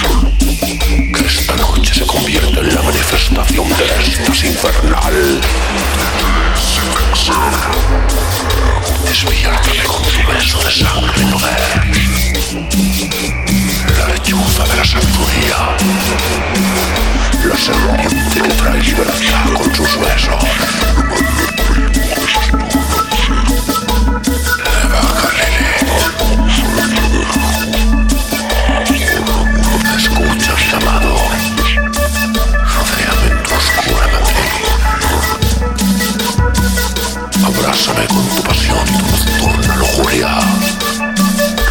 Que esta noche se convierta en la manifestación del éxtasis infernal. Despiértate con tu beso de sangre La lechuza de la sabiduría. La serpiente que trae libertad con sus besos. Tu nocturna lujuria.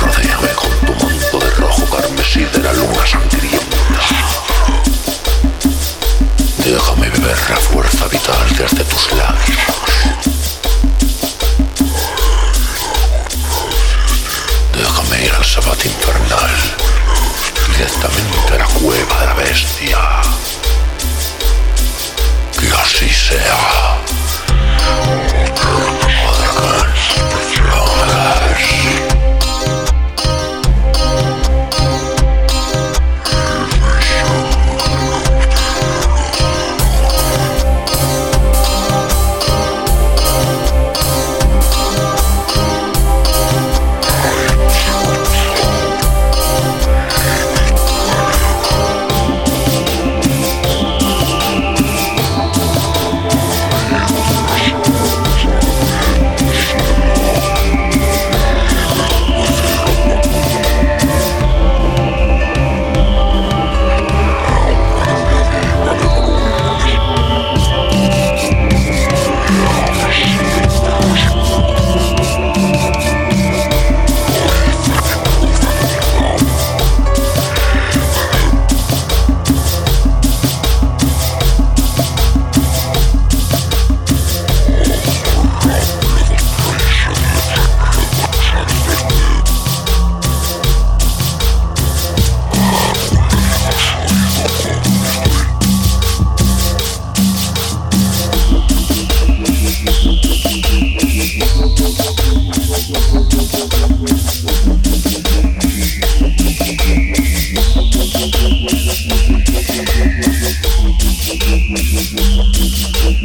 Rodéame con tu manto de rojo carmesí de la luna sangrienta. Déjame beber la fuerza vital desde tus labios. Déjame ir al sabbat infernal, directamente a la cueva de la bestia. Que así sea.